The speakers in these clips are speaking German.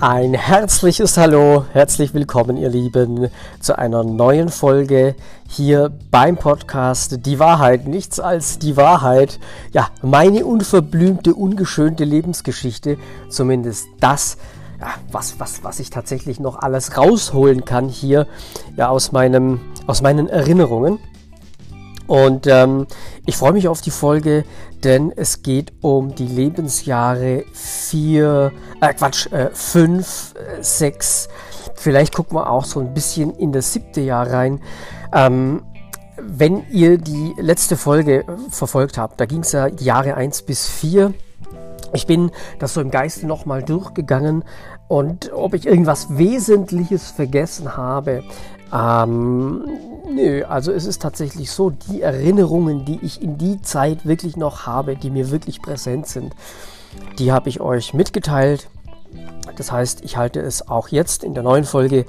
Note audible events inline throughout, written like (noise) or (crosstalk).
Ein herzliches Hallo, herzlich willkommen, ihr Lieben, zu einer neuen Folge hier beim Podcast Die Wahrheit, nichts als die Wahrheit. Ja, meine unverblümte, ungeschönte Lebensgeschichte, zumindest das, ja, was, was, was ich tatsächlich noch alles rausholen kann hier ja, aus, meinem, aus meinen Erinnerungen. Und ähm, ich freue mich auf die Folge, denn es geht um die Lebensjahre 4, äh Quatsch, 5, äh, 6. Äh, Vielleicht gucken wir auch so ein bisschen in das siebte Jahr rein. Ähm, wenn ihr die letzte Folge verfolgt habt, da ging es ja die Jahre 1 bis 4. Ich bin das so im Geiste nochmal durchgegangen und ob ich irgendwas Wesentliches vergessen habe, ähm, nö, also es ist tatsächlich so, die Erinnerungen, die ich in die Zeit wirklich noch habe, die mir wirklich präsent sind, die habe ich euch mitgeteilt. Das heißt, ich halte es auch jetzt in der neuen Folge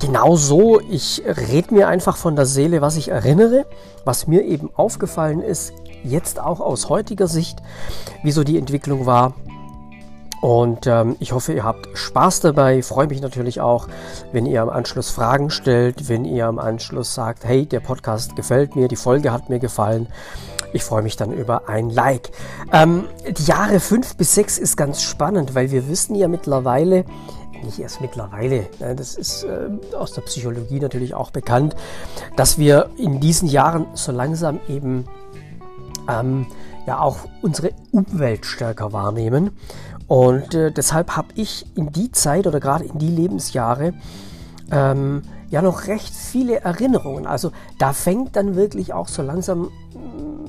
genau so. Ich rede mir einfach von der Seele, was ich erinnere, was mir eben aufgefallen ist, jetzt auch aus heutiger Sicht, wieso die Entwicklung war und ähm, ich hoffe, ihr habt Spaß dabei. Ich freue mich natürlich auch, wenn ihr am Anschluss Fragen stellt, wenn ihr am Anschluss sagt, hey, der Podcast gefällt mir, die Folge hat mir gefallen. Ich freue mich dann über ein Like. Ähm, die Jahre 5 bis 6 ist ganz spannend, weil wir wissen ja mittlerweile, nicht erst mittlerweile, ne, das ist äh, aus der Psychologie natürlich auch bekannt, dass wir in diesen Jahren so langsam eben ähm, ja auch unsere Umwelt stärker wahrnehmen. Und äh, deshalb habe ich in die Zeit oder gerade in die Lebensjahre ähm, ja noch recht viele Erinnerungen. Also da fängt dann wirklich auch so langsam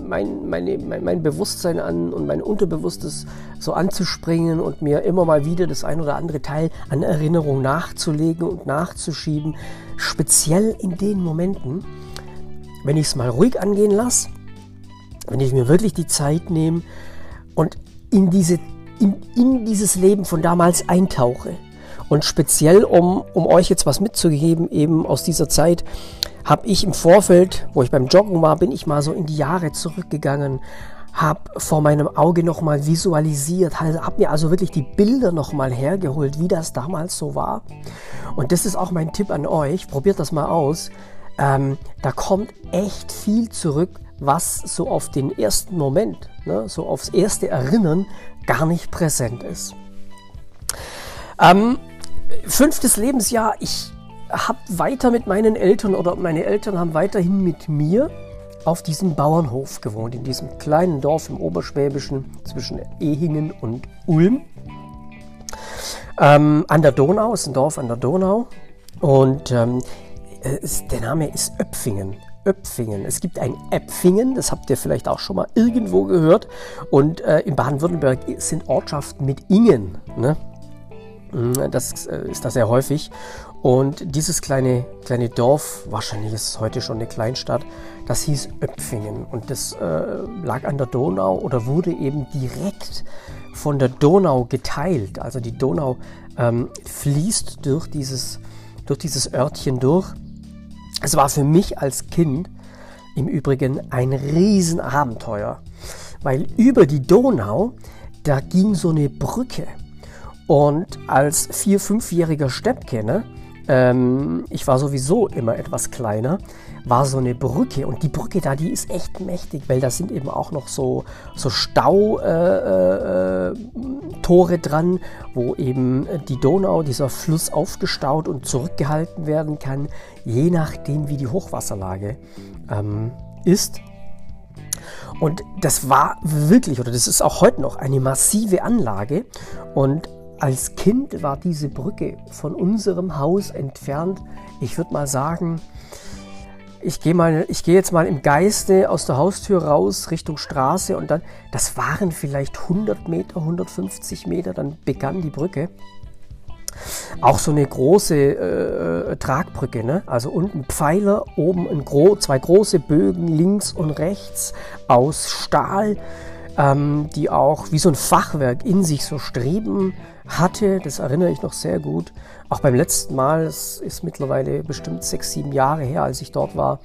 mein, meine, mein, mein Bewusstsein an und mein Unterbewusstes so anzuspringen und mir immer mal wieder das ein oder andere Teil an Erinnerung nachzulegen und nachzuschieben. Speziell in den Momenten, wenn ich es mal ruhig angehen lasse, wenn ich mir wirklich die Zeit nehme und in diese in, in dieses Leben von damals eintauche. Und speziell, um, um euch jetzt was mitzugeben, eben aus dieser Zeit, habe ich im Vorfeld, wo ich beim Joggen war, bin ich mal so in die Jahre zurückgegangen, habe vor meinem Auge nochmal visualisiert, habe mir also wirklich die Bilder nochmal hergeholt, wie das damals so war. Und das ist auch mein Tipp an euch, probiert das mal aus. Ähm, da kommt echt viel zurück, was so auf den ersten Moment, ne, so aufs erste Erinnern gar nicht präsent ist. Ähm, fünftes Lebensjahr, ich habe weiter mit meinen Eltern oder meine Eltern haben weiterhin mit mir auf diesem Bauernhof gewohnt, in diesem kleinen Dorf im Oberschwäbischen zwischen Ehingen und Ulm. Ähm, an der Donau, ist ein Dorf an der Donau. Und ähm, es, der Name ist Öpfingen. Öpfingen. Es gibt ein Äpfingen, das habt ihr vielleicht auch schon mal irgendwo gehört. Und äh, in Baden-Württemberg sind Ortschaften mit Ingen. Ne? Mm, das äh, ist da sehr häufig. Und dieses kleine, kleine Dorf, wahrscheinlich ist es heute schon eine Kleinstadt, das hieß Öpfingen. Und das äh, lag an der Donau oder wurde eben direkt von der Donau geteilt. Also die Donau ähm, fließt durch dieses, durch dieses Örtchen durch. Es war für mich als Kind im Übrigen ein Riesenabenteuer, weil über die Donau, da ging so eine Brücke. Und als vier-, fünfjähriger Steppke, ähm, ich war sowieso immer etwas kleiner, war so eine Brücke und die Brücke da, die ist echt mächtig, weil da sind eben auch noch so, so Stautore äh, äh, dran, wo eben die Donau, dieser Fluss aufgestaut und zurückgehalten werden kann, je nachdem wie die Hochwasserlage ähm, ist. Und das war wirklich, oder das ist auch heute noch, eine massive Anlage. Und als Kind war diese Brücke von unserem Haus entfernt, ich würde mal sagen, ich gehe mal, ich gehe jetzt mal im Geiste aus der Haustür raus Richtung Straße und dann, das waren vielleicht 100 Meter, 150 Meter, dann begann die Brücke. Auch so eine große äh, Tragbrücke, ne? also unten Pfeiler, oben gro zwei große Bögen links und rechts aus Stahl, ähm, die auch wie so ein Fachwerk in sich so Streben hatte. Das erinnere ich noch sehr gut. Auch beim letzten Mal, es ist mittlerweile bestimmt sechs, sieben Jahre her, als ich dort war,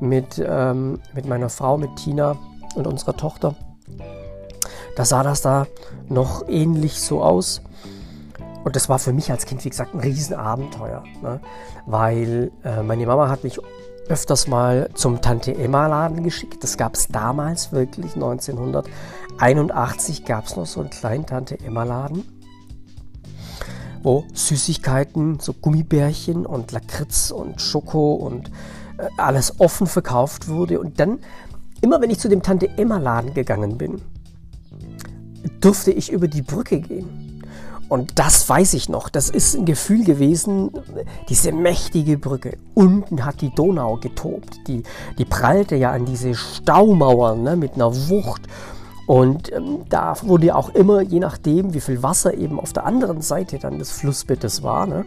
mit, ähm, mit meiner Frau, mit Tina und unserer Tochter. Da sah das da noch ähnlich so aus. und das war für mich als Kind, wie gesagt, ein Riesenabenteuer. Ne? Weil äh, meine Mama hat mich öfters mal zum Tante Emma Laden geschickt. Das gab es damals wirklich, 1981 gab es noch so einen kleinen Tante Emma Laden, wo Süßigkeiten, so Gummibärchen und Lakritz und Schoko und äh, alles offen verkauft wurde. Und dann, immer wenn ich zu dem Tante Emma Laden gegangen bin, durfte ich über die Brücke gehen. Und das weiß ich noch. Das ist ein Gefühl gewesen, diese mächtige Brücke. Unten hat die Donau getobt. Die, die prallte ja an diese Staumauern ne, mit einer Wucht. Und ähm, da wurde auch immer, je nachdem, wie viel Wasser eben auf der anderen Seite dann des Flussbettes war, ne,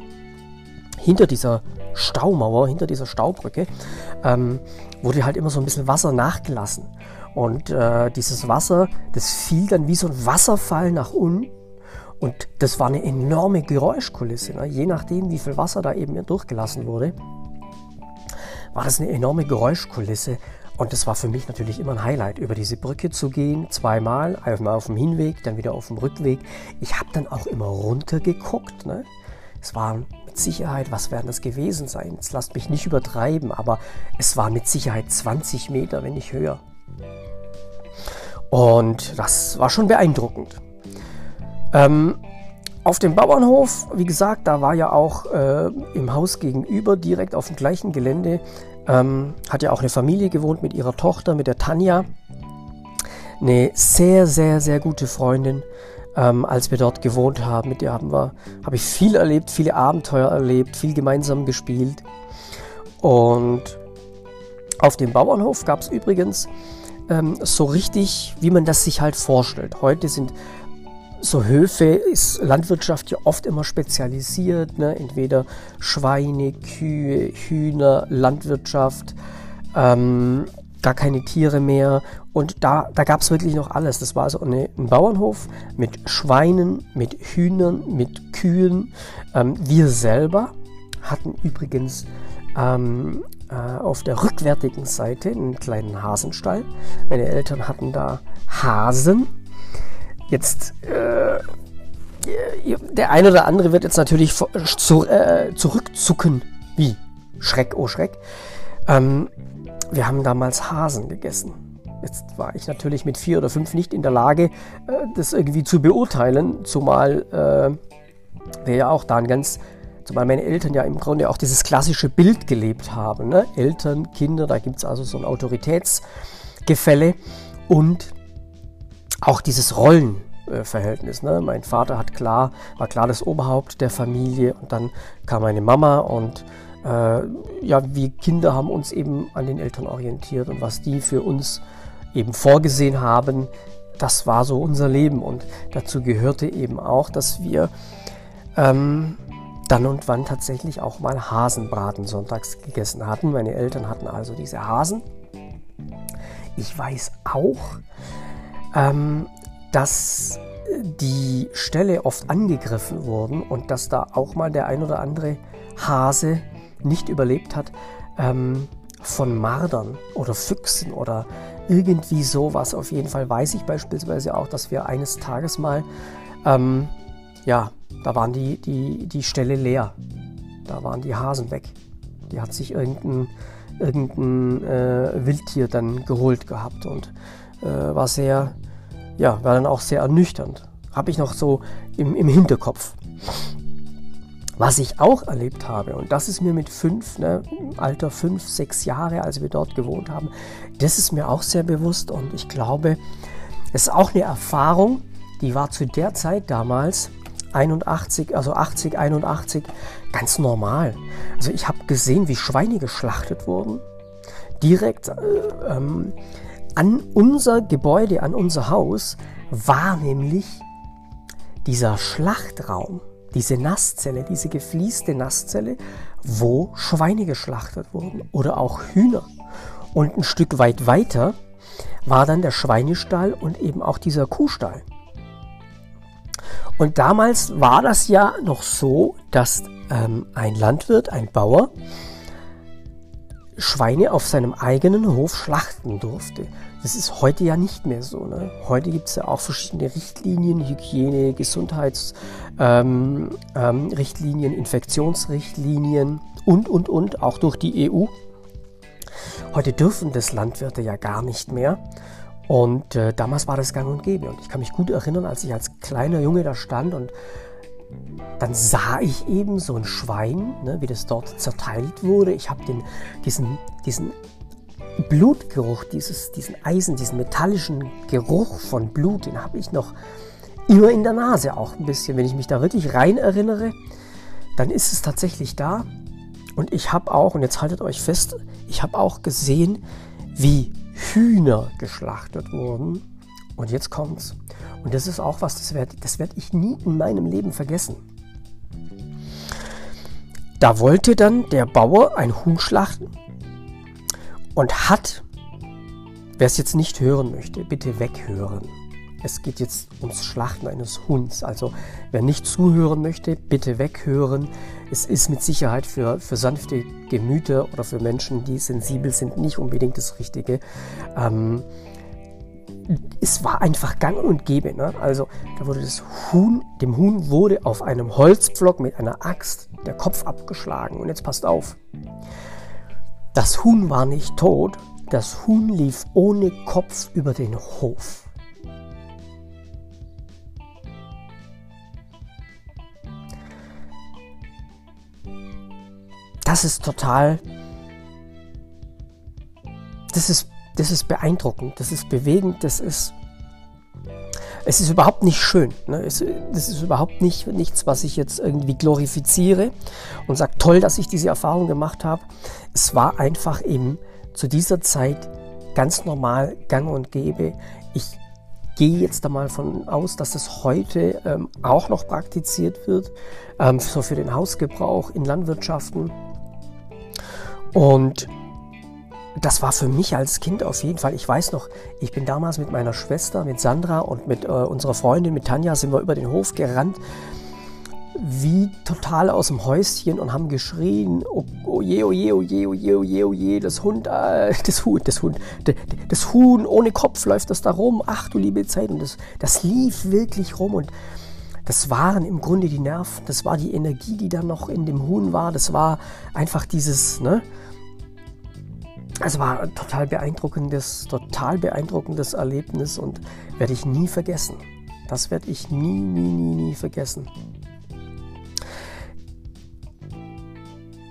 hinter dieser Staumauer, hinter dieser Staubrücke, ähm, wurde halt immer so ein bisschen Wasser nachgelassen. Und äh, dieses Wasser, das fiel dann wie so ein Wasserfall nach unten und das war eine enorme Geräuschkulisse. Ne? Je nachdem, wie viel Wasser da eben durchgelassen wurde, war das eine enorme Geräuschkulisse. Und das war für mich natürlich immer ein Highlight, über diese Brücke zu gehen, zweimal, einmal auf dem Hinweg, dann wieder auf dem Rückweg. Ich habe dann auch immer runtergeguckt. Ne? Es waren mit Sicherheit, was werden das gewesen sein? Jetzt lasst mich nicht übertreiben, aber es war mit Sicherheit 20 Meter, wenn nicht höher. Und das war schon beeindruckend. Ähm, auf dem Bauernhof, wie gesagt, da war ja auch äh, im Haus gegenüber, direkt auf dem gleichen Gelände, ähm, hat ja auch eine Familie gewohnt mit ihrer Tochter, mit der Tanja. Eine sehr, sehr, sehr gute Freundin, ähm, als wir dort gewohnt haben. Mit der haben wir, habe ich viel erlebt, viele Abenteuer erlebt, viel gemeinsam gespielt. Und auf dem Bauernhof gab es übrigens ähm, so richtig, wie man das sich halt vorstellt. Heute sind so Höfe ist Landwirtschaft ja oft immer spezialisiert, ne? entweder Schweine, Kühe, Hühner, Landwirtschaft, ähm, gar keine Tiere mehr. Und da, da gab es wirklich noch alles. Das war also eine, ein Bauernhof mit Schweinen, mit Hühnern, mit Kühen. Ähm, wir selber hatten übrigens ähm, äh, auf der rückwärtigen Seite einen kleinen Hasenstall. Meine Eltern hatten da Hasen Jetzt, äh, der eine oder andere wird jetzt natürlich zu, äh, zurückzucken. Wie? Schreck, oh Schreck. Ähm, wir haben damals Hasen gegessen. Jetzt war ich natürlich mit vier oder fünf nicht in der Lage, äh, das irgendwie zu beurteilen, zumal äh, wir ja auch dann ganz, zumal meine Eltern ja im Grunde auch dieses klassische Bild gelebt haben. Ne? Eltern, Kinder, da gibt es also so ein Autoritätsgefälle und auch dieses Rollenverhältnis. Ne? Mein Vater hat klar, war klar das Oberhaupt der Familie und dann kam meine Mama und äh, ja, wir Kinder haben uns eben an den Eltern orientiert und was die für uns eben vorgesehen haben, das war so unser Leben und dazu gehörte eben auch, dass wir ähm, dann und wann tatsächlich auch mal Hasenbraten sonntags gegessen hatten. Meine Eltern hatten also diese Hasen. Ich weiß auch, ähm, dass die Ställe oft angegriffen wurden und dass da auch mal der ein oder andere Hase nicht überlebt hat ähm, von Mardern oder Füchsen oder irgendwie sowas. Auf jeden Fall weiß ich beispielsweise auch, dass wir eines Tages mal, ähm, ja, da waren die, die, die Ställe leer. Da waren die Hasen weg. Die hat sich irgendein, irgendein äh, Wildtier dann geholt gehabt und äh, war sehr, ja, war dann auch sehr ernüchternd. Habe ich noch so im, im Hinterkopf. Was ich auch erlebt habe, und das ist mir mit fünf, ne, Alter fünf, sechs Jahre, als wir dort gewohnt haben, das ist mir auch sehr bewusst und ich glaube, es ist auch eine Erfahrung, die war zu der Zeit damals 81, also 80, 81 ganz normal. Also ich habe gesehen, wie Schweine geschlachtet wurden. Direkt äh, ähm, an unser Gebäude, an unser Haus war nämlich dieser Schlachtraum, diese Nasszelle, diese gefließte Nasszelle, wo Schweine geschlachtet wurden oder auch Hühner. Und ein Stück weit weiter war dann der Schweinestall und eben auch dieser Kuhstall. Und damals war das ja noch so, dass ähm, ein Landwirt, ein Bauer, Schweine auf seinem eigenen Hof schlachten durfte. Das ist heute ja nicht mehr so. Ne? Heute gibt es ja auch verschiedene Richtlinien, Hygiene, Gesundheitsrichtlinien, ähm, ähm, Infektionsrichtlinien und, und, und, auch durch die EU. Heute dürfen das Landwirte ja gar nicht mehr. Und äh, damals war das gang und gäbe. Und ich kann mich gut erinnern, als ich als kleiner Junge da stand und dann sah ich eben so ein Schwein, ne, wie das dort zerteilt wurde. Ich habe diesen, diesen Blutgeruch, dieses, diesen Eisen, diesen metallischen Geruch von Blut, den habe ich noch immer in der Nase auch ein bisschen. Wenn ich mich da wirklich rein erinnere, dann ist es tatsächlich da. Und ich habe auch, und jetzt haltet euch fest, ich habe auch gesehen, wie Hühner geschlachtet wurden. Und jetzt kommt's. Und das ist auch was, das werde das werd ich nie in meinem Leben vergessen. Da wollte dann der Bauer ein Huhn schlachten und hat, wer es jetzt nicht hören möchte, bitte weghören. Es geht jetzt ums Schlachten eines Huhns. Also wer nicht zuhören möchte, bitte weghören. Es ist mit Sicherheit für, für sanfte Gemüter oder für Menschen, die sensibel sind, nicht unbedingt das Richtige. Ähm, es war einfach gang und gäbe. Ne? Also da wurde das Huhn, dem Huhn wurde auf einem Holzpflock mit einer Axt der Kopf abgeschlagen. Und jetzt passt auf. Das Huhn war nicht tot, das Huhn lief ohne Kopf über den Hof. das ist total, das ist, das ist beeindruckend, das ist bewegend, das ist, es ist überhaupt nicht schön. Ne? Es, das ist überhaupt nicht, nichts, was ich jetzt irgendwie glorifiziere und sage, toll, dass ich diese Erfahrung gemacht habe. Es war einfach eben zu dieser Zeit ganz normal gang und gäbe. Ich gehe jetzt einmal von aus, dass es heute ähm, auch noch praktiziert wird, ähm, so für den Hausgebrauch in Landwirtschaften. Und das war für mich als Kind auf jeden Fall. Ich weiß noch, ich bin damals mit meiner Schwester, mit Sandra und mit äh, unserer Freundin, mit Tanja, sind wir über den Hof gerannt, wie total aus dem Häuschen und haben geschrien: Oh, oh je, oh je, oh je, oh je, oh je, oh je, das Hund, äh, (laughs) das Huhn, das Huhn, das Huhn ohne Kopf läuft das da rum. Ach du liebe Zeit. Und das, das lief wirklich rum und das waren im Grunde die Nerven, das war die Energie, die da noch in dem Huhn war, das war einfach dieses, ne? Es war ein total beeindruckendes, total beeindruckendes Erlebnis und werde ich nie vergessen. Das werde ich nie, nie, nie, nie vergessen.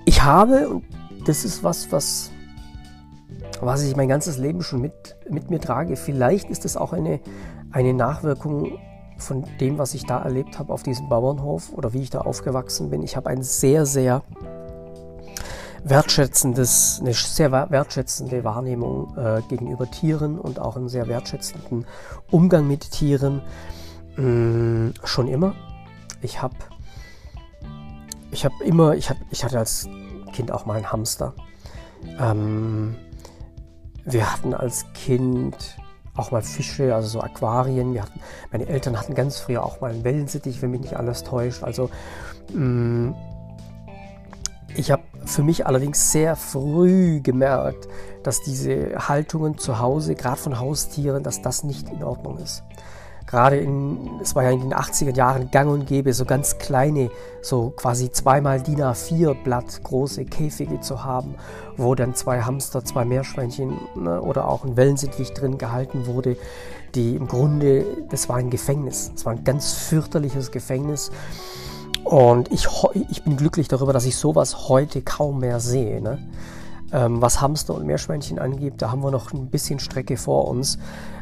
Ich habe, und das ist was, was, was ich mein ganzes Leben schon mit, mit mir trage, vielleicht ist es auch eine, eine Nachwirkung von dem, was ich da erlebt habe auf diesem Bauernhof oder wie ich da aufgewachsen bin. Ich habe ein sehr, sehr wertschätzendes, eine sehr wertschätzende Wahrnehmung äh, gegenüber Tieren und auch einen sehr wertschätzenden Umgang mit Tieren. Mm, schon immer. Ich habe ich habe immer, ich, hab, ich hatte als Kind auch mal einen Hamster. Ähm, wir hatten als Kind auch mal Fische, also so Aquarien. Wir hatten, meine Eltern hatten ganz früher auch mal einen Wellensittich, wenn mich nicht alles täuscht. Also mh, mm, ich habe für mich allerdings sehr früh gemerkt, dass diese Haltungen zu Hause, gerade von Haustieren, dass das nicht in Ordnung ist gerade in, es war ja in den 80er Jahren gang und gäbe, so ganz kleine, so quasi zweimal DIN A4 Blatt große Käfige zu haben, wo dann zwei Hamster, zwei Meerschweinchen ne, oder auch ein Wellensittich drin gehalten wurde, die im Grunde, das war ein Gefängnis, es war ein ganz fürchterliches Gefängnis. Und ich, ich bin glücklich darüber, dass ich sowas heute kaum mehr sehe. Ne? Ähm, was Hamster und Meerschweinchen angeht, da haben wir noch ein bisschen Strecke vor uns.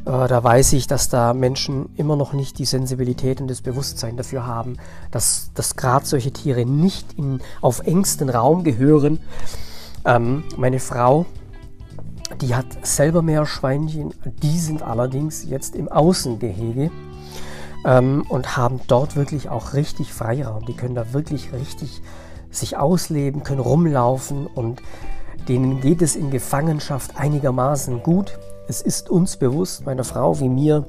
Äh, da weiß ich, dass da Menschen immer noch nicht die Sensibilität und das Bewusstsein dafür haben, dass, dass gerade solche Tiere nicht in, auf engsten Raum gehören. Ähm, meine Frau, die hat selber Meerschweinchen, die sind allerdings jetzt im Außengehege ähm, und haben dort wirklich auch richtig Freiraum. Die können da wirklich richtig sich ausleben, können rumlaufen und denen geht es in Gefangenschaft einigermaßen gut. Es ist uns bewusst, meiner Frau wie mir,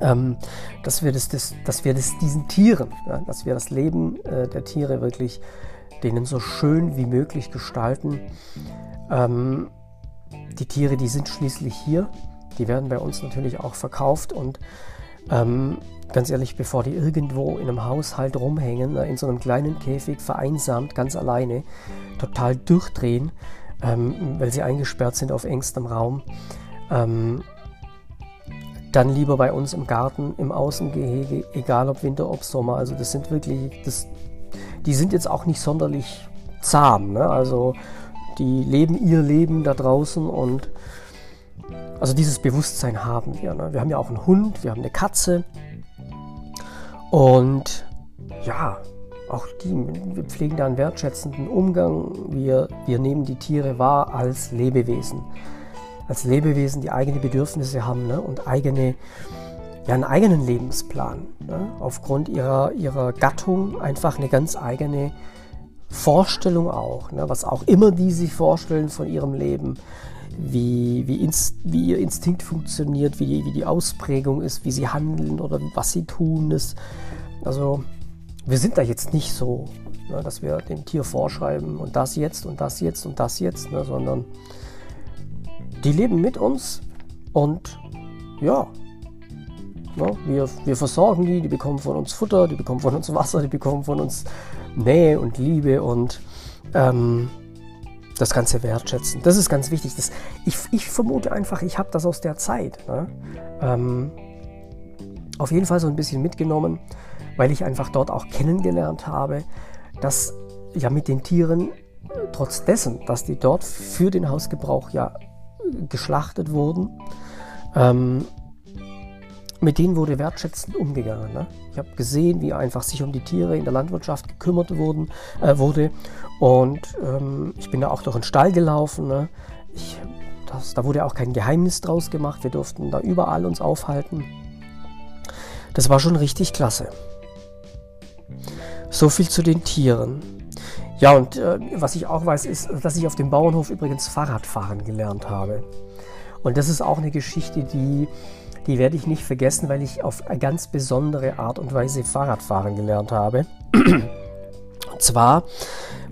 ähm, dass, wir das, das, dass wir das diesen Tieren, ja, dass wir das Leben äh, der Tiere wirklich denen so schön wie möglich gestalten. Ähm, die Tiere, die sind schließlich hier. Die werden bei uns natürlich auch verkauft und ähm, ganz ehrlich, bevor die irgendwo in einem Haushalt rumhängen, in so einem kleinen Käfig vereinsamt, ganz alleine, total durchdrehen, ähm, weil sie eingesperrt sind auf engstem Raum, ähm, dann lieber bei uns im Garten, im Außengehege, egal ob Winter, ob Sommer. Also das sind wirklich, das, die sind jetzt auch nicht sonderlich zahm. Ne? Also die leben ihr Leben da draußen und also dieses Bewusstsein haben wir. Ne? Wir haben ja auch einen Hund, wir haben eine Katze und ja, auch die, wir pflegen da einen wertschätzenden Umgang. Wir, wir nehmen die Tiere wahr als Lebewesen als Lebewesen, die eigene Bedürfnisse haben ne? und eigene, ja, einen eigenen Lebensplan. Ne? Aufgrund ihrer, ihrer Gattung einfach eine ganz eigene Vorstellung auch, ne? was auch immer die sich vorstellen von ihrem Leben, wie, wie, inst, wie ihr Instinkt funktioniert, wie die, wie die Ausprägung ist, wie sie handeln oder was sie tun ist. Also wir sind da jetzt nicht so, ne, dass wir dem Tier vorschreiben und das jetzt und das jetzt und das jetzt, ne, sondern die leben mit uns und ja, ne, wir, wir versorgen die, die bekommen von uns Futter, die bekommen von uns Wasser, die bekommen von uns Nähe und Liebe und ähm, das Ganze wertschätzen. Das ist ganz wichtig. Das, ich, ich vermute einfach, ich habe das aus der Zeit ne? ähm, auf jeden Fall so ein bisschen mitgenommen, weil ich einfach dort auch kennengelernt habe, dass ja mit den Tieren, trotz dessen, dass die dort für den Hausgebrauch ja geschlachtet wurden. Ähm, mit denen wurde wertschätzend umgegangen. Ne? Ich habe gesehen, wie einfach sich um die Tiere in der Landwirtschaft gekümmert wurden, äh, wurde. Und ähm, ich bin da auch durch den Stall gelaufen. Ne? Ich, das, da wurde auch kein Geheimnis draus gemacht. Wir durften da überall uns aufhalten. Das war schon richtig klasse. So viel zu den Tieren. Ja, und äh, was ich auch weiß, ist, dass ich auf dem Bauernhof übrigens Fahrradfahren gelernt habe. Und das ist auch eine Geschichte, die, die werde ich nicht vergessen, weil ich auf eine ganz besondere Art und Weise Fahrradfahren gelernt habe. (clears throat) Und zwar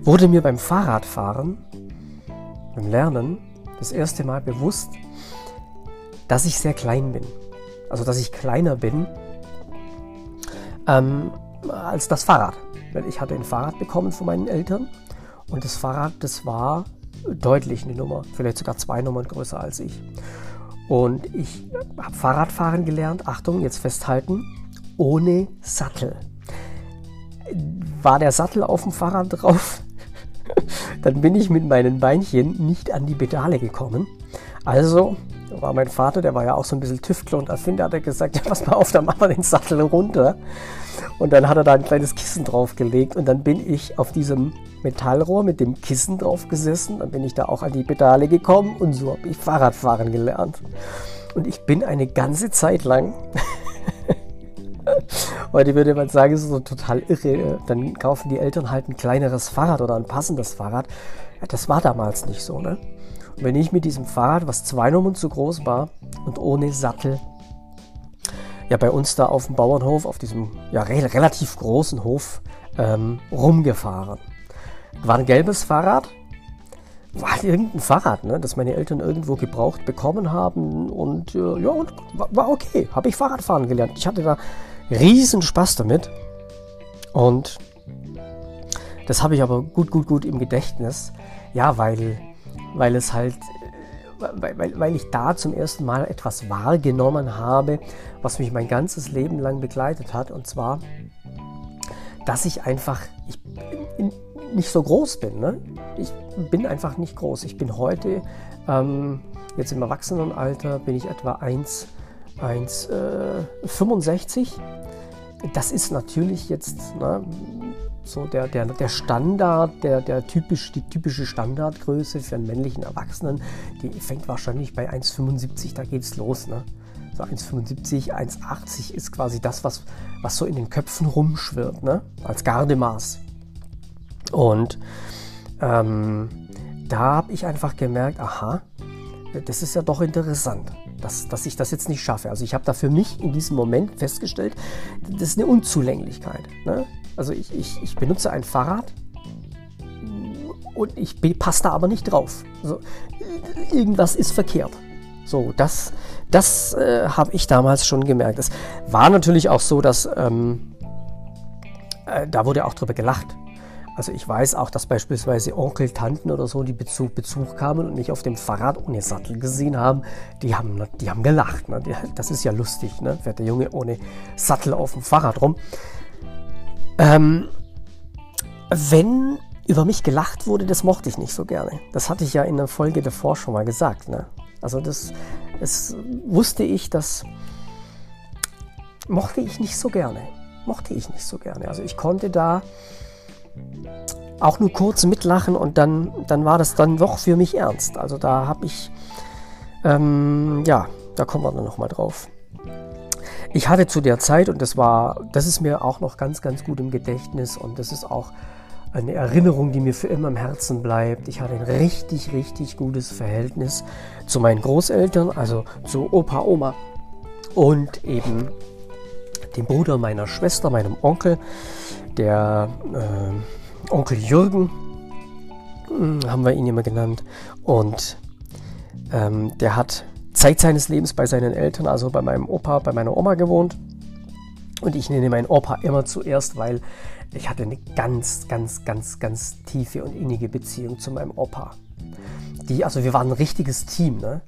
wurde mir beim Fahrradfahren, beim Lernen, das erste Mal bewusst, dass ich sehr klein bin. Also dass ich kleiner bin ähm, als das Fahrrad weil ich hatte ein Fahrrad bekommen von meinen Eltern und das Fahrrad, das war deutlich eine Nummer, vielleicht sogar zwei Nummern größer als ich. Und ich habe Fahrradfahren gelernt, Achtung, jetzt festhalten, ohne Sattel. War der Sattel auf dem Fahrrad drauf, (laughs) dann bin ich mit meinen Beinchen nicht an die Pedale gekommen. Also war mein Vater, der war ja auch so ein bisschen Tüftler und Erfinder, hat er gesagt, (laughs) ja, pass mal auf, dann machen wir den Sattel runter. Und dann hat er da ein kleines Kissen draufgelegt und dann bin ich auf diesem Metallrohr mit dem Kissen drauf gesessen. Dann bin ich da auch an die Pedale gekommen und so habe ich Fahrradfahren gelernt. Und ich bin eine ganze Zeit lang, (laughs) heute würde man sagen, es ist so total irre, dann kaufen die Eltern halt ein kleineres Fahrrad oder ein passendes Fahrrad. Ja, das war damals nicht so, ne? Und wenn ich mit diesem Fahrrad, was zwei Nummern zu groß war und ohne Sattel, ja bei uns da auf dem Bauernhof, auf diesem ja re relativ großen Hof ähm, rumgefahren. War ein gelbes Fahrrad, war halt irgendein Fahrrad, ne, das meine Eltern irgendwo gebraucht bekommen haben und äh, ja, und war okay, habe ich Fahrradfahren gelernt. Ich hatte da riesen Spaß damit und das habe ich aber gut, gut, gut im Gedächtnis, ja, weil, weil es halt weil, weil, ich da zum ersten Mal etwas wahrgenommen habe, was mich mein ganzes Leben lang begleitet hat. Und zwar, dass ich einfach ich nicht so groß bin. Ne? Ich bin einfach nicht groß. Ich bin heute, ähm, jetzt im Erwachsenenalter, bin ich etwa 1, 1 äh, 65. Das ist natürlich jetzt ne, so der, der, der Standard, der, der typisch, die typische Standardgröße für einen männlichen Erwachsenen, die fängt wahrscheinlich bei 1,75, da geht es los. Ne? So 1,75, 1,80 ist quasi das, was, was so in den Köpfen rumschwirrt, ne? als Gardemaß. Und ähm, da habe ich einfach gemerkt, aha, das ist ja doch interessant, dass, dass ich das jetzt nicht schaffe. Also ich habe da für mich in diesem Moment festgestellt, das ist eine Unzulänglichkeit. Ne? Also ich, ich, ich benutze ein Fahrrad und ich passe da aber nicht drauf. Also, irgendwas ist verkehrt. So, das, das äh, habe ich damals schon gemerkt. Es war natürlich auch so, dass ähm, äh, da wurde auch drüber gelacht. Also ich weiß auch, dass beispielsweise Onkel, Tanten oder so, die Bezug, Besuch kamen und mich auf dem Fahrrad ohne Sattel gesehen haben, die haben, die haben gelacht. Ne? Das ist ja lustig, ne? fährt der Junge ohne Sattel auf dem Fahrrad rum. Ähm, wenn über mich gelacht wurde, das mochte ich nicht so gerne. Das hatte ich ja in der Folge davor schon mal gesagt. Ne? Also das, das wusste ich, das mochte ich nicht so gerne. Mochte ich nicht so gerne. Also ich konnte da auch nur kurz mitlachen und dann, dann war das dann doch für mich ernst. Also da habe ich, ähm, ja, da kommen wir dann nochmal drauf. Ich hatte zu der Zeit, und das war, das ist mir auch noch ganz, ganz gut im Gedächtnis und das ist auch eine Erinnerung, die mir für immer im Herzen bleibt. Ich hatte ein richtig, richtig gutes Verhältnis zu meinen Großeltern, also zu Opa, Oma und eben dem Bruder meiner Schwester, meinem Onkel, der äh, Onkel Jürgen, hm, haben wir ihn immer genannt. Und ähm, der hat Zeit seines Lebens bei seinen Eltern, also bei meinem Opa, bei meiner Oma gewohnt. Und ich nenne meinen Opa immer zuerst, weil ich hatte eine ganz, ganz, ganz, ganz tiefe und innige Beziehung zu meinem Opa. Die, also wir waren ein richtiges Team, ne?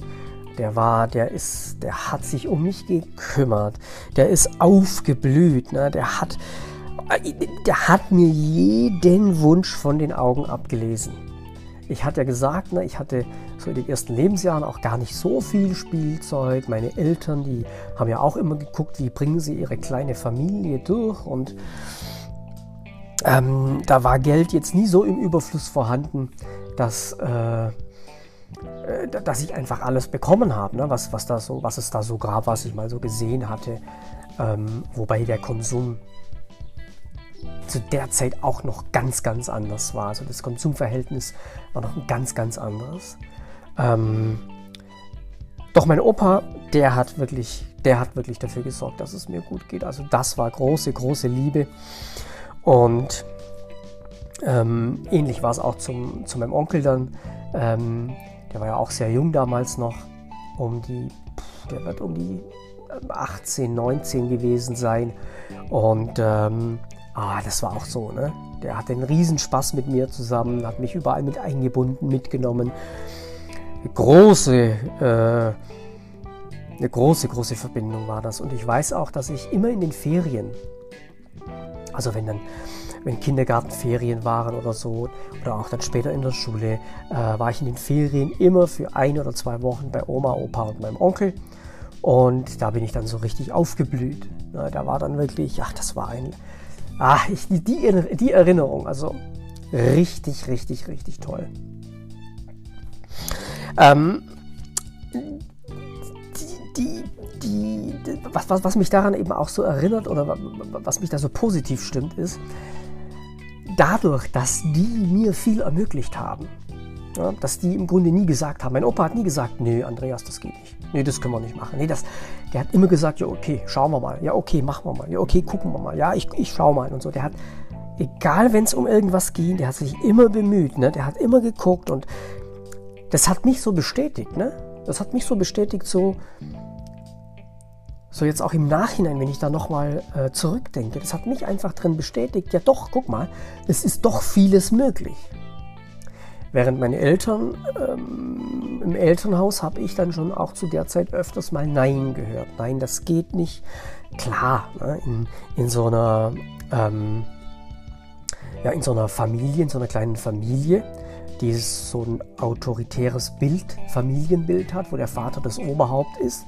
Der war, der ist, der hat sich um mich gekümmert. Der ist aufgeblüht, ne? Der hat, der hat mir jeden Wunsch von den Augen abgelesen. Ich hatte ja gesagt, ne, ich hatte so in den ersten Lebensjahren auch gar nicht so viel Spielzeug. Meine Eltern, die haben ja auch immer geguckt, wie bringen sie ihre kleine Familie durch. Und ähm, da war Geld jetzt nie so im Überfluss vorhanden, dass, äh, äh dass ich einfach alles bekommen habe, ne? was, was, da so, was es da so gab, was ich mal so gesehen hatte. Ähm, wobei der Konsum zu der Zeit auch noch ganz, ganz anders war. Also das Konsumverhältnis war noch ein ganz, ganz anderes. Ähm, doch mein Opa, der hat wirklich, der hat wirklich dafür gesorgt, dass es mir gut geht. Also das war große, große Liebe. Und ähm, ähnlich war es auch zum, zu meinem Onkel dann. Ähm, der war ja auch sehr jung damals noch. Um die, der wird um die 18, 19 gewesen sein. Und ähm, Ah, das war auch so, ne? Der hatte einen Riesenspaß mit mir zusammen, hat mich überall mit eingebunden, mitgenommen. Große, äh, eine große, große Verbindung war das. Und ich weiß auch, dass ich immer in den Ferien, also wenn dann, wenn Kindergartenferien waren oder so, oder auch dann später in der Schule, äh, war ich in den Ferien immer für ein oder zwei Wochen bei Oma, Opa und meinem Onkel. Und da bin ich dann so richtig aufgeblüht. Na, da war dann wirklich, ach, das war ein, Ah, ich, die, die Erinnerung, also richtig, richtig, richtig toll. Ähm, die, die, die, was, was, was mich daran eben auch so erinnert oder was mich da so positiv stimmt, ist, dadurch, dass die mir viel ermöglicht haben, ja, dass die im Grunde nie gesagt haben, mein Opa hat nie gesagt, nee, Andreas, das geht nicht. Nee, das können wir nicht machen. Nee, das, der hat immer gesagt, ja, okay, schauen wir mal. Ja, okay, machen wir mal. Ja, okay, gucken wir mal. Ja, ich, ich schau mal und so. Der hat, egal wenn es um irgendwas ging, der hat sich immer bemüht, ne? Der hat immer geguckt und das hat mich so bestätigt, ne? Das hat mich so bestätigt, so, so jetzt auch im Nachhinein, wenn ich da nochmal äh, zurückdenke, das hat mich einfach drin bestätigt, ja doch, guck mal, es ist doch vieles möglich. Während meine Eltern ähm, im Elternhaus habe ich dann schon auch zu der Zeit öfters mal Nein gehört. Nein, das geht nicht. Klar, ne, in, in so einer ähm, ja, in so einer Familie, in so einer kleinen Familie, die so ein autoritäres Bild, Familienbild hat, wo der Vater das Oberhaupt ist,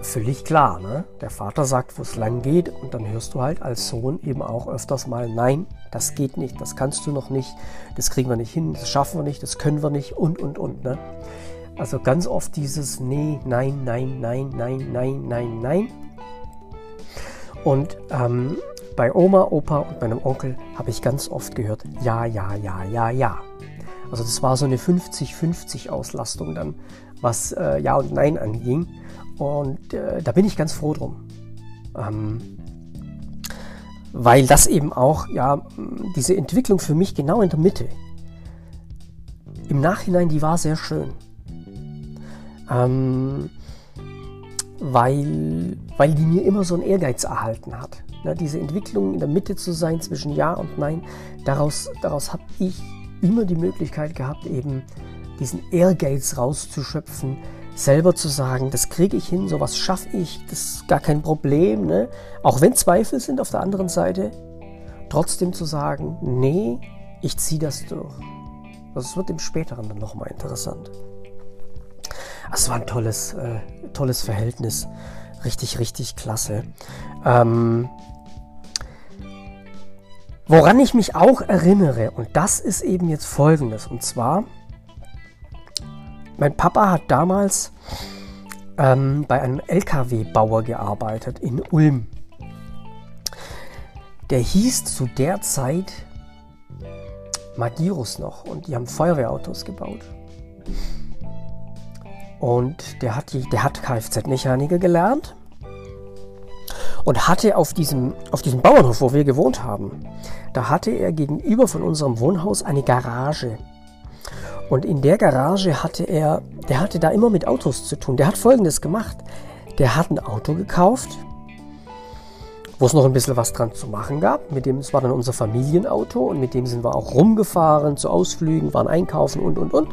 völlig klar. Ne? Der Vater sagt, wo es lang geht und dann hörst du halt als Sohn eben auch öfters mal, nein, das geht nicht, das kannst du noch nicht, das kriegen wir nicht hin, das schaffen wir nicht, das können wir nicht und, und, und. Ne? Also ganz oft dieses Nee, nein, nein, nein, nein, nein, nein, nein. Und ähm, bei Oma, Opa und meinem Onkel habe ich ganz oft gehört, ja, ja, ja, ja, ja. Also das war so eine 50-50 Auslastung dann, was äh, Ja und Nein anging. Und äh, da bin ich ganz froh drum. Ähm, weil das eben auch, ja, diese Entwicklung für mich genau in der Mitte. im Nachhinein, die war sehr schön. Ähm, weil, weil die mir immer so einen Ehrgeiz erhalten hat. Ne, diese Entwicklung in der Mitte zu sein zwischen Ja und Nein, daraus, daraus habe ich immer die Möglichkeit gehabt, eben diesen Ehrgeiz rauszuschöpfen, selber zu sagen, das kriege ich hin, sowas schaffe ich, das ist gar kein Problem. Ne? Auch wenn Zweifel sind auf der anderen Seite, trotzdem zu sagen, nee, ich ziehe das durch. Das wird im späteren dann nochmal interessant. Es war ein tolles, äh, tolles Verhältnis. Richtig, richtig klasse. Ähm, woran ich mich auch erinnere, und das ist eben jetzt folgendes, und zwar, mein Papa hat damals ähm, bei einem LKW-Bauer gearbeitet in Ulm. Der hieß zu der Zeit Magirus noch und die haben Feuerwehrautos gebaut. Und der hat, der hat Kfz-Mechaniker gelernt und hatte auf diesem, auf diesem Bauernhof, wo wir gewohnt haben, da hatte er gegenüber von unserem Wohnhaus eine Garage. Und in der Garage hatte er, der hatte da immer mit Autos zu tun. Der hat folgendes gemacht. Der hat ein Auto gekauft, wo es noch ein bisschen was dran zu machen gab. Mit dem, es war dann unser Familienauto und mit dem sind wir auch rumgefahren zu Ausflügen, waren einkaufen und und und.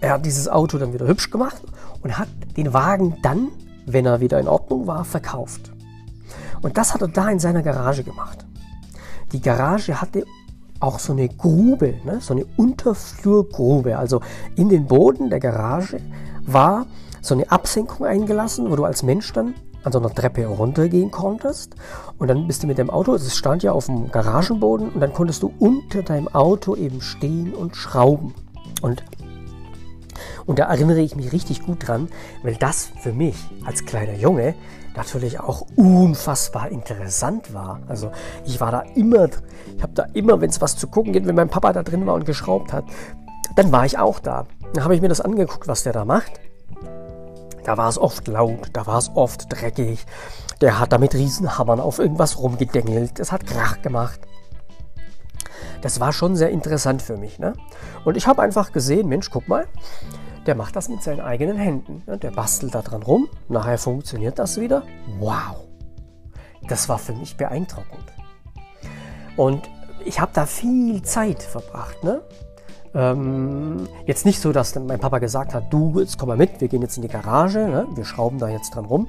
Er hat dieses Auto dann wieder hübsch gemacht und hat den Wagen dann, wenn er wieder in Ordnung war, verkauft. Und das hat er da in seiner Garage gemacht. Die Garage hatte auch so eine Grube, ne? so eine Unterflurgrube. Also in den Boden der Garage war so eine Absenkung eingelassen, wo du als Mensch dann an so einer Treppe runtergehen konntest. Und dann bist du mit dem Auto, es stand ja auf dem Garagenboden, und dann konntest du unter deinem Auto eben stehen und schrauben. Und und da erinnere ich mich richtig gut dran, weil das für mich als kleiner Junge natürlich auch unfassbar interessant war. Also ich war da immer, ich habe da immer, wenn es was zu gucken gibt, wenn mein Papa da drin war und geschraubt hat, dann war ich auch da. Dann habe ich mir das angeguckt, was der da macht. Da war es oft laut, da war es oft dreckig. Der hat da mit Riesenhammern auf irgendwas rumgedengelt. Das hat Krach gemacht. Das war schon sehr interessant für mich. Ne? Und ich habe einfach gesehen, Mensch, guck mal, der macht das mit seinen eigenen Händen. Der bastelt da dran rum, nachher funktioniert das wieder. Wow, das war für mich beeindruckend. Und ich habe da viel Zeit verbracht. Ne? Ähm, jetzt nicht so, dass mein Papa gesagt hat, du, jetzt komm mal mit, wir gehen jetzt in die Garage, ne? wir schrauben da jetzt dran rum.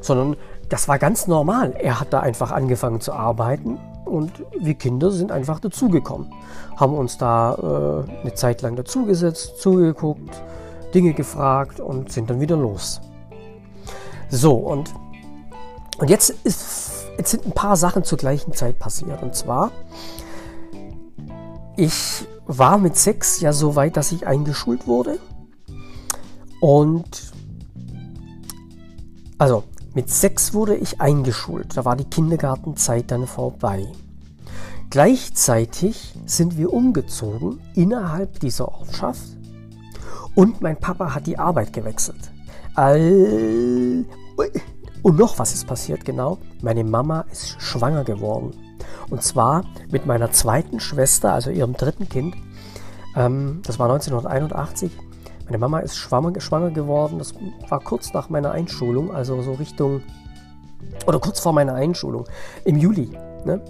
Sondern das war ganz normal. Er hat da einfach angefangen zu arbeiten und wir Kinder sind einfach dazugekommen. Haben uns da äh, eine Zeit lang dazugesetzt, zugeguckt, Dinge gefragt und sind dann wieder los. So, und, und jetzt, ist, jetzt sind ein paar Sachen zur gleichen Zeit passiert. Und zwar, ich war mit sechs ja so weit, dass ich eingeschult wurde. Und also mit sechs wurde ich eingeschult, da war die Kindergartenzeit dann vorbei. Gleichzeitig sind wir umgezogen innerhalb dieser Ortschaft und mein Papa hat die Arbeit gewechselt. Und noch was ist passiert genau, meine Mama ist schwanger geworden. Und zwar mit meiner zweiten Schwester, also ihrem dritten Kind. Ähm, das war 1981. Meine Mama ist schwanger, schwanger geworden. Das war kurz nach meiner Einschulung, also so Richtung, oder kurz vor meiner Einschulung, im Juli. Ne?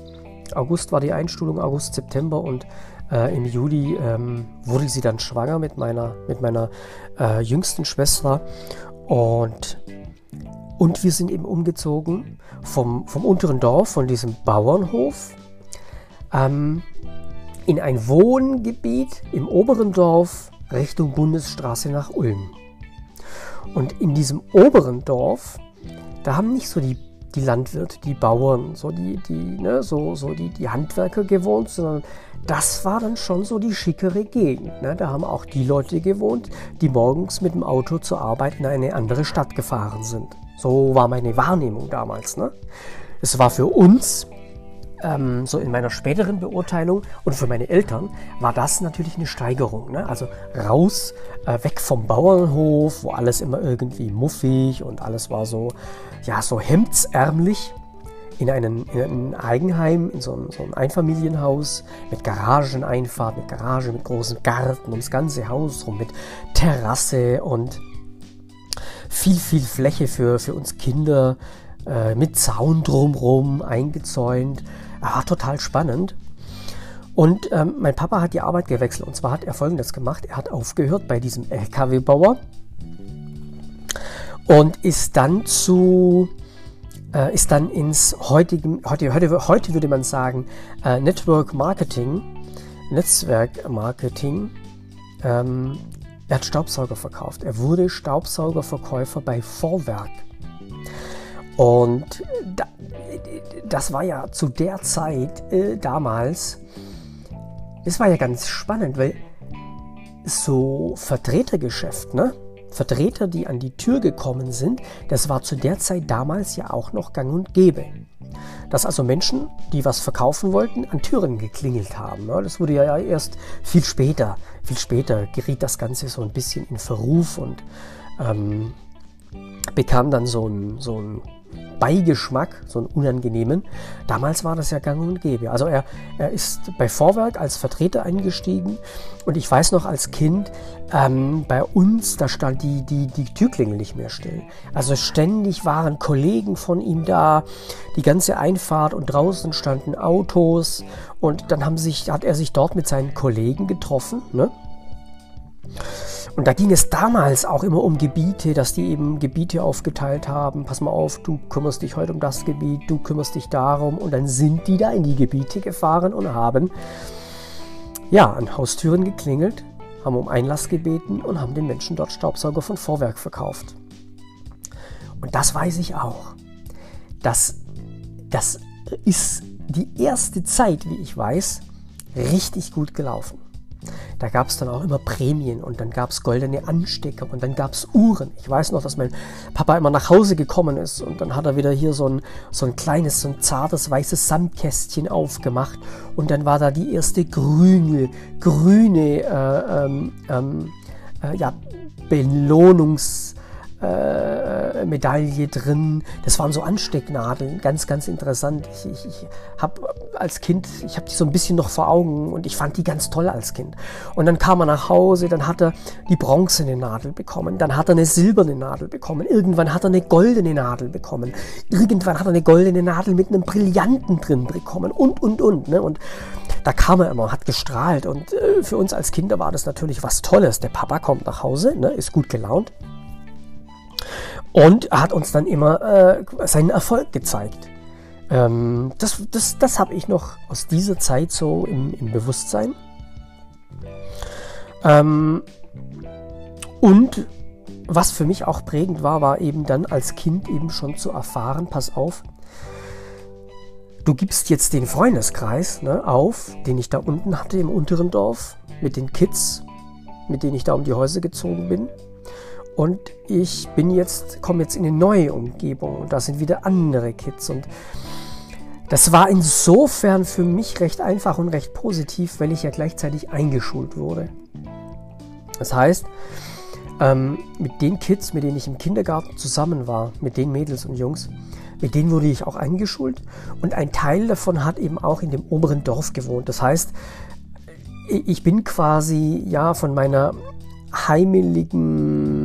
August war die Einschulung, August, September und äh, im Juli ähm, wurde sie dann schwanger mit meiner, mit meiner äh, jüngsten Schwester und, und wir sind eben umgezogen vom, vom unteren Dorf, von diesem Bauernhof, ähm, in ein Wohngebiet im oberen Dorf Richtung Bundesstraße nach Ulm. Und in diesem oberen Dorf, da haben nicht so die, die Landwirte, die Bauern, so die, die, ne, so, so die, die Handwerker gewohnt, sondern das war dann schon so die schickere Gegend. Ne? Da haben auch die Leute gewohnt, die morgens mit dem Auto zur Arbeit in eine andere Stadt gefahren sind. So war meine Wahrnehmung damals. Ne? Es war für uns ähm, so in meiner späteren Beurteilung und für meine Eltern war das natürlich eine Steigerung. Ne? Also raus, äh, weg vom Bauernhof, wo alles immer irgendwie muffig und alles war so, ja, so hemdsärmlich, in, einen, in ein Eigenheim, in so ein, so ein Einfamilienhaus mit Garageneinfahrt, mit Garage, mit großem Garten ums ganze Haus rum, mit Terrasse und viel, viel Fläche für, für uns Kinder, äh, mit Zaun drumherum eingezäunt. War total spannend. Und ähm, mein Papa hat die Arbeit gewechselt. Und zwar hat er folgendes gemacht. Er hat aufgehört bei diesem LKW-Bauer und ist dann zu äh, ist dann ins heutige, heute, heute, heute würde man sagen, äh, Network Marketing, Netzwerk Marketing. Ähm, er hat Staubsauger verkauft. Er wurde Staubsaugerverkäufer bei Vorwerk. Und da, das war ja zu der Zeit äh, damals, das war ja ganz spannend, weil so Vertretergeschäft, ne? Vertreter, die an die Tür gekommen sind, das war zu der Zeit damals ja auch noch gang und gäbe. Dass also Menschen, die was verkaufen wollten, an Türen geklingelt haben. Das wurde ja erst viel später, viel später geriet das Ganze so ein bisschen in Verruf und ähm, bekam dann so ein, so ein Beigeschmack, so einen unangenehmen. Damals war das ja gang und gäbe. Also er, er ist bei Vorwerk als Vertreter eingestiegen und ich weiß noch als Kind, ähm, bei uns, da stand die, die, die Türklingel nicht mehr still. Also ständig waren Kollegen von ihm da, die ganze Einfahrt und draußen standen Autos und dann haben sich, hat er sich dort mit seinen Kollegen getroffen. Ne? Und da ging es damals auch immer um Gebiete, dass die eben Gebiete aufgeteilt haben. Pass mal auf, du kümmerst dich heute um das Gebiet, du kümmerst dich darum. Und dann sind die da in die Gebiete gefahren und haben ja an Haustüren geklingelt, haben um Einlass gebeten und haben den Menschen dort Staubsauger von Vorwerk verkauft. Und das weiß ich auch. Das, das ist die erste Zeit, wie ich weiß, richtig gut gelaufen. Da gab es dann auch immer Prämien und dann gab es goldene Anstecker und dann gab es Uhren. Ich weiß noch, dass mein Papa immer nach Hause gekommen ist und dann hat er wieder hier so ein, so ein kleines, so ein zartes weißes Sandkästchen aufgemacht und dann war da die erste grüne, grüne äh, ähm, ähm, äh, ja, Belohnungs- äh, Medaille drin. Das waren so Anstecknadeln, ganz, ganz interessant. Ich, ich, ich habe als Kind, ich habe die so ein bisschen noch vor Augen und ich fand die ganz toll als Kind. Und dann kam er nach Hause, dann hat er die bronzene Nadel bekommen, dann hat er eine silberne Nadel bekommen, irgendwann hat er eine goldene Nadel bekommen, irgendwann hat er eine goldene Nadel mit einem Brillanten drin bekommen und, und, und. Ne? Und da kam er immer, hat gestrahlt und äh, für uns als Kinder war das natürlich was Tolles. Der Papa kommt nach Hause, ne, ist gut gelaunt und hat uns dann immer äh, seinen Erfolg gezeigt. Ähm, das das, das habe ich noch aus dieser Zeit so im, im Bewusstsein. Ähm, und was für mich auch prägend war, war eben dann als Kind eben schon zu erfahren, pass auf, du gibst jetzt den Freundeskreis ne, auf, den ich da unten hatte im unteren Dorf, mit den Kids, mit denen ich da um die Häuser gezogen bin. Und ich bin jetzt, komme jetzt in eine neue Umgebung und da sind wieder andere Kids. Und das war insofern für mich recht einfach und recht positiv, weil ich ja gleichzeitig eingeschult wurde. Das heißt, ähm, mit den Kids, mit denen ich im Kindergarten zusammen war, mit den Mädels und Jungs, mit denen wurde ich auch eingeschult. Und ein Teil davon hat eben auch in dem oberen Dorf gewohnt. Das heißt, ich bin quasi ja von meiner heimeligen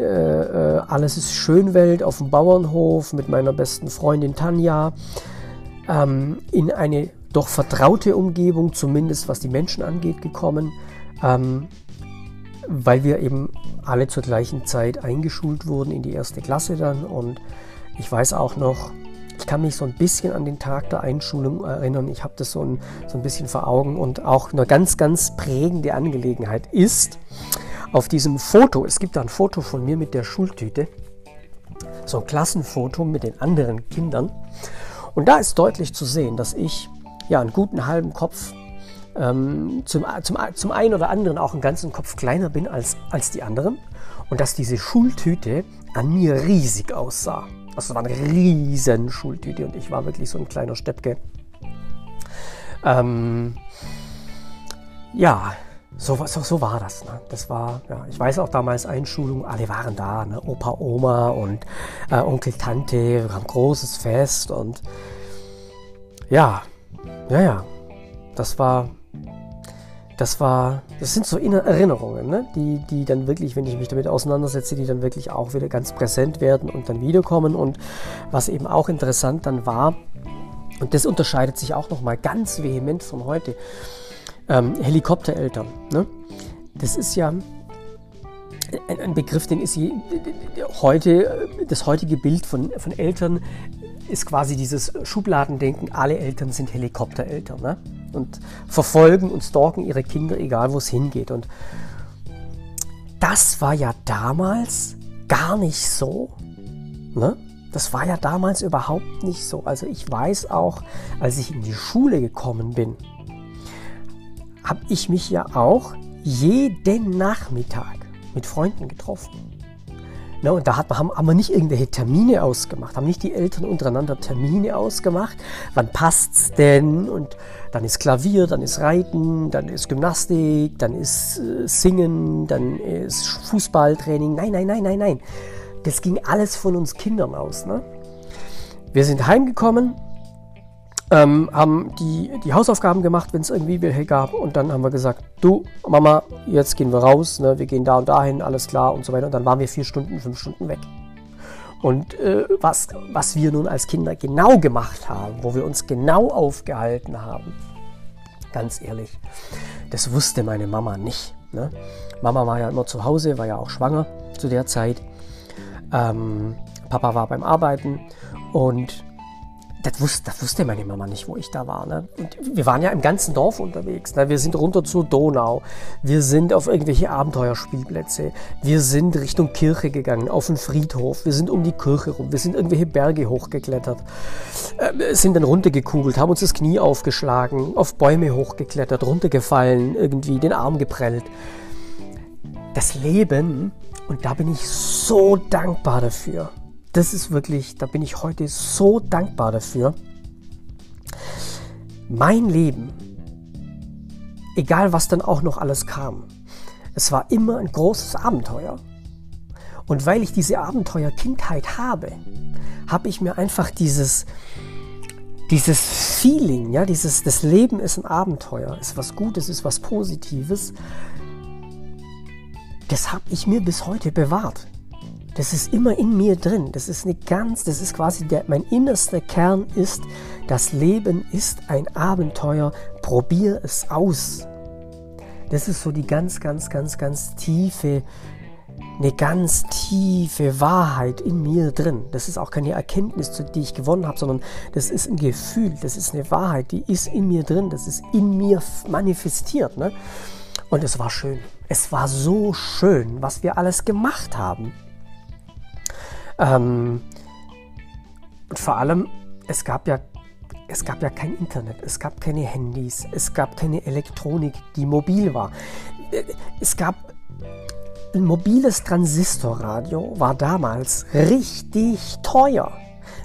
äh, äh, Alles ist Schönwelt auf dem Bauernhof mit meiner besten Freundin Tanja ähm, in eine doch vertraute Umgebung, zumindest was die Menschen angeht, gekommen, ähm, weil wir eben alle zur gleichen Zeit eingeschult wurden in die erste Klasse dann und ich weiß auch noch, ich kann mich so ein bisschen an den Tag der Einschulung erinnern. Ich habe das so ein, so ein bisschen vor Augen und auch eine ganz, ganz prägende Angelegenheit ist auf diesem Foto, es gibt da ein Foto von mir mit der Schultüte, so ein Klassenfoto mit den anderen Kindern. Und da ist deutlich zu sehen, dass ich ja einen guten halben Kopf ähm, zum, zum, zum einen oder anderen auch einen ganzen Kopf kleiner bin als, als die anderen und dass diese Schultüte an mir riesig aussah. Das war eine riesen Schultüte und ich war wirklich so ein kleiner Steppke. Ähm, ja, so, so, so war das. Ne? Das war, ja, ich weiß auch damals Einschulung, alle waren da, ne? Opa, Oma und äh, Onkel, Tante, wir haben großes Fest und ja, ja, ja, das war, das war, das sind so Erinnerungen, ne? die, die dann wirklich, wenn ich mich damit auseinandersetze, die dann wirklich auch wieder ganz präsent werden und dann wiederkommen. Und was eben auch interessant dann war, und das unterscheidet sich auch nochmal ganz vehement von heute, ähm, Helikoptereltern. Ne? Das ist ja ein, Begriff, den ist je, heute, das heutige Bild von, von Eltern ist quasi dieses Schubladendenken, alle Eltern sind Helikoptereltern ne? und verfolgen und stalken ihre Kinder, egal wo es hingeht. Und das war ja damals gar nicht so. Ne? Das war ja damals überhaupt nicht so. Also ich weiß auch, als ich in die Schule gekommen bin, habe ich mich ja auch jeden Nachmittag mit Freunden getroffen. Na, und da hat, haben, haben wir nicht irgendwelche Termine ausgemacht, haben nicht die Eltern untereinander Termine ausgemacht. Wann passt's denn? Und dann ist Klavier, dann ist Reiten, dann ist Gymnastik, dann ist äh, Singen, dann ist Fußballtraining. Nein, nein, nein, nein, nein. Das ging alles von uns Kindern aus. Ne? Wir sind heimgekommen, ähm, haben die, die Hausaufgaben gemacht, wenn es irgendwie welche gab. Und dann haben wir gesagt, du, Mama, jetzt gehen wir raus, ne? wir gehen da und dahin, alles klar und so weiter. Und dann waren wir vier Stunden, fünf Stunden weg. Und äh, was, was wir nun als Kinder genau gemacht haben, wo wir uns genau aufgehalten haben, ganz ehrlich, das wusste meine Mama nicht. Ne? Mama war ja immer zu Hause, war ja auch schwanger zu der Zeit. Ähm, Papa war beim Arbeiten und das wusste, das wusste meine Mama nicht, wo ich da war. Ne? Und wir waren ja im ganzen Dorf unterwegs. Ne? Wir sind runter zur Donau. Wir sind auf irgendwelche Abenteuerspielplätze. Wir sind Richtung Kirche gegangen, auf den Friedhof. Wir sind um die Kirche rum. Wir sind irgendwelche Berge hochgeklettert. Äh, sind dann runtergekugelt, haben uns das Knie aufgeschlagen, auf Bäume hochgeklettert, runtergefallen, irgendwie den Arm geprellt. Das Leben, und da bin ich so dankbar dafür das ist wirklich, da bin ich heute so dankbar dafür. Mein Leben, egal was dann auch noch alles kam, es war immer ein großes Abenteuer. Und weil ich diese Abenteuer-Kindheit habe, habe ich mir einfach dieses, dieses Feeling, ja, dieses, das Leben ist ein Abenteuer, ist was Gutes, ist was Positives, das habe ich mir bis heute bewahrt. Das ist immer in mir drin. Das ist eine ganz, das ist quasi der, mein innerster Kern ist, das Leben ist ein Abenteuer. Probier es aus. Das ist so die ganz, ganz, ganz, ganz tiefe, eine ganz tiefe Wahrheit in mir drin. Das ist auch keine Erkenntnis, die ich gewonnen habe, sondern das ist ein Gefühl, das ist eine Wahrheit, die ist in mir drin, das ist in mir manifestiert. Ne? Und es war schön. Es war so schön, was wir alles gemacht haben. Ähm, und vor allem, es gab ja es gab ja kein Internet, es gab keine Handys, es gab keine Elektronik, die mobil war. Es gab ein mobiles Transistorradio, war damals richtig teuer.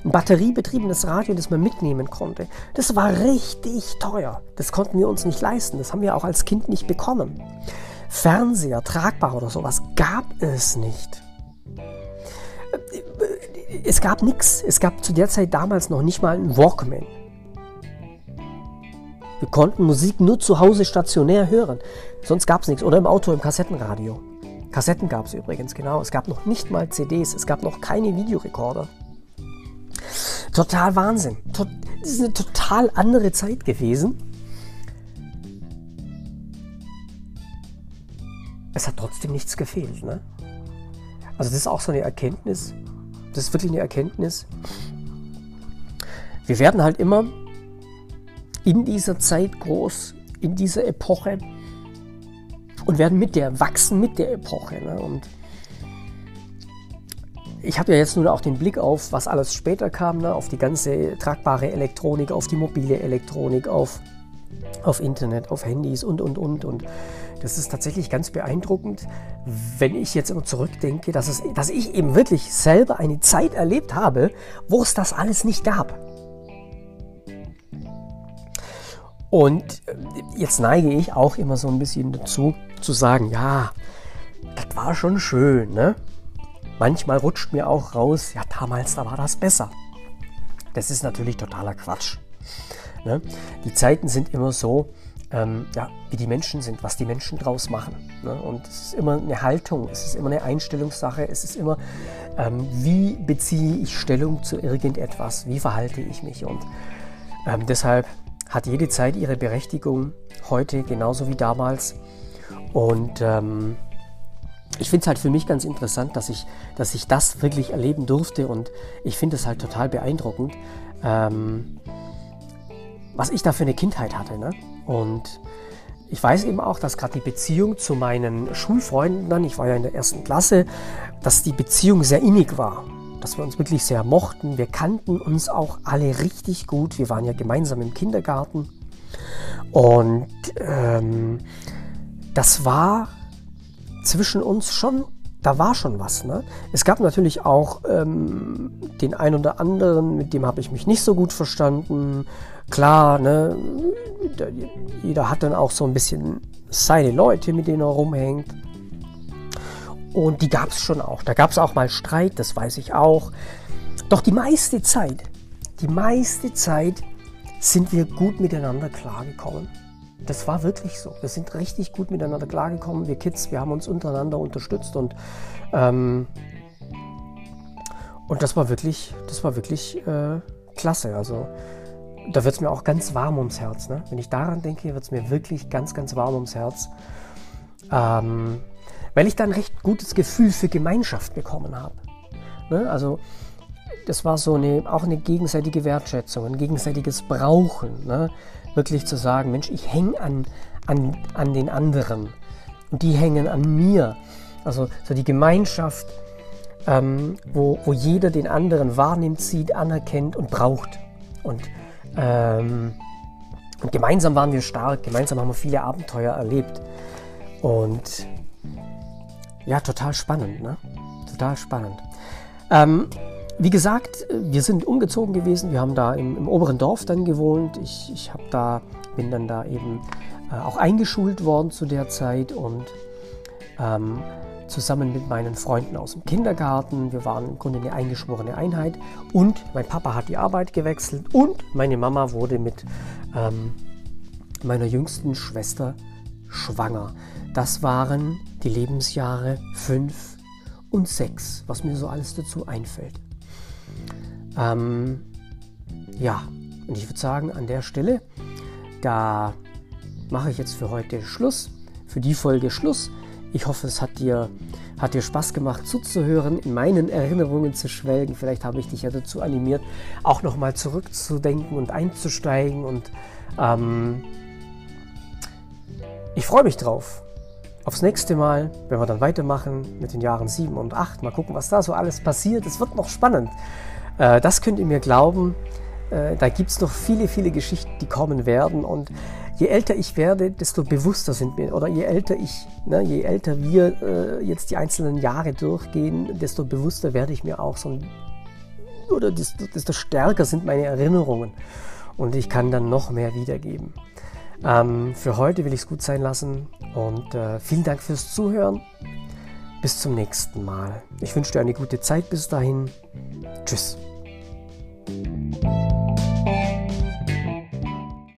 Ein batteriebetriebenes Radio, das man mitnehmen konnte, das war richtig teuer. Das konnten wir uns nicht leisten, das haben wir auch als Kind nicht bekommen. Fernseher, tragbar oder sowas gab es nicht es gab nichts. Es gab zu der Zeit damals noch nicht mal einen Walkman. Wir konnten Musik nur zu Hause stationär hören. Sonst gab es nichts. Oder im Auto, im Kassettenradio. Kassetten gab es übrigens, genau. Es gab noch nicht mal CDs. Es gab noch keine Videorekorder. Total Wahnsinn. Das ist eine total andere Zeit gewesen. Es hat trotzdem nichts gefehlt. Ne? Also das ist auch so eine Erkenntnis, das ist wirklich eine Erkenntnis. Wir werden halt immer in dieser Zeit groß, in dieser Epoche und werden mit der wachsen mit der Epoche. Ne? Und ich habe ja jetzt nur auch den Blick auf, was alles später kam, ne? auf die ganze tragbare Elektronik, auf die mobile Elektronik, auf, auf Internet, auf Handys und, und, und. Und das ist tatsächlich ganz beeindruckend, wenn ich jetzt immer zurückdenke, dass, es, dass ich eben wirklich selber eine Zeit erlebt habe, wo es das alles nicht gab. Und äh, jetzt neige ich auch immer so ein bisschen dazu, zu sagen, ja, das war schon schön, ne? Manchmal rutscht mir auch raus, ja, damals, da war das besser. Das ist natürlich totaler Quatsch. Ne? Die Zeiten sind immer so, ähm, ja, wie die Menschen sind, was die Menschen draus machen. Ne? Und es ist immer eine Haltung, es ist immer eine Einstellungssache, es ist immer, ähm, wie beziehe ich Stellung zu irgendetwas, wie verhalte ich mich. Und ähm, deshalb hat jede Zeit ihre Berechtigung, heute genauso wie damals. Und ähm, ich finde es halt für mich ganz interessant, dass ich, dass ich das wirklich erleben durfte und ich finde es halt total beeindruckend, ähm, was ich da für eine Kindheit hatte. Ne? Und ich weiß eben auch, dass gerade die Beziehung zu meinen Schulfreunden dann, ich war ja in der ersten Klasse, dass die Beziehung sehr innig war. Dass wir uns wirklich sehr mochten. Wir kannten uns auch alle richtig gut. Wir waren ja gemeinsam im Kindergarten. Und ähm, das war zwischen uns schon, da war schon was. Ne? Es gab natürlich auch ähm, den einen oder anderen, mit dem habe ich mich nicht so gut verstanden. Klar, ne, jeder hat dann auch so ein bisschen seine Leute, mit denen er rumhängt. Und die gab es schon auch. Da gab es auch mal Streit, das weiß ich auch. Doch die meiste Zeit, die meiste Zeit sind wir gut miteinander klargekommen. Das war wirklich so. Wir sind richtig gut miteinander klargekommen. Wir Kids, wir haben uns untereinander unterstützt und ähm, und das war wirklich, das war wirklich äh, klasse. Also da wird es mir auch ganz warm ums Herz. Ne? Wenn ich daran denke, wird es mir wirklich ganz, ganz warm ums Herz. Ähm, weil ich da ein recht gutes Gefühl für Gemeinschaft bekommen habe. Ne? Also das war so eine, auch eine gegenseitige Wertschätzung, ein gegenseitiges Brauchen. Ne? wirklich zu sagen, Mensch, ich hänge an, an, an den anderen und die hängen an mir. Also so die Gemeinschaft, ähm, wo, wo jeder den anderen wahrnimmt, sieht, anerkennt und braucht. Und, ähm, und gemeinsam waren wir stark, gemeinsam haben wir viele Abenteuer erlebt. Und ja, total spannend, ne? Total spannend. Ähm, wie gesagt, wir sind umgezogen gewesen. Wir haben da im, im oberen Dorf dann gewohnt. Ich, ich da, bin dann da eben äh, auch eingeschult worden zu der Zeit und ähm, zusammen mit meinen Freunden aus dem Kindergarten. Wir waren im Grunde eine eingeschworene Einheit und mein Papa hat die Arbeit gewechselt und meine Mama wurde mit ähm, meiner jüngsten Schwester schwanger. Das waren die Lebensjahre 5 und 6, was mir so alles dazu einfällt. Ähm, ja, und ich würde sagen, an der Stelle, da mache ich jetzt für heute Schluss, für die Folge Schluss. Ich hoffe, es hat dir, hat dir Spaß gemacht zuzuhören, in meinen Erinnerungen zu schwelgen. Vielleicht habe ich dich ja dazu animiert, auch nochmal zurückzudenken und einzusteigen. Und ähm, ich freue mich drauf. Aufs nächste Mal, wenn wir dann weitermachen mit den Jahren 7 und 8. Mal gucken, was da so alles passiert. Es wird noch spannend. Äh, das könnt ihr mir glauben. Äh, da gibt es noch viele, viele Geschichten, die kommen werden. Und je älter ich werde, desto bewusster sind wir, oder je älter ich, ne, je älter wir äh, jetzt die einzelnen Jahre durchgehen, desto bewusster werde ich mir auch so ein, oder desto, desto stärker sind meine Erinnerungen. Und ich kann dann noch mehr wiedergeben. Ähm, für heute will ich es gut sein lassen und äh, vielen Dank fürs Zuhören. Bis zum nächsten Mal. Ich wünsche dir eine gute Zeit bis dahin. Tschüss.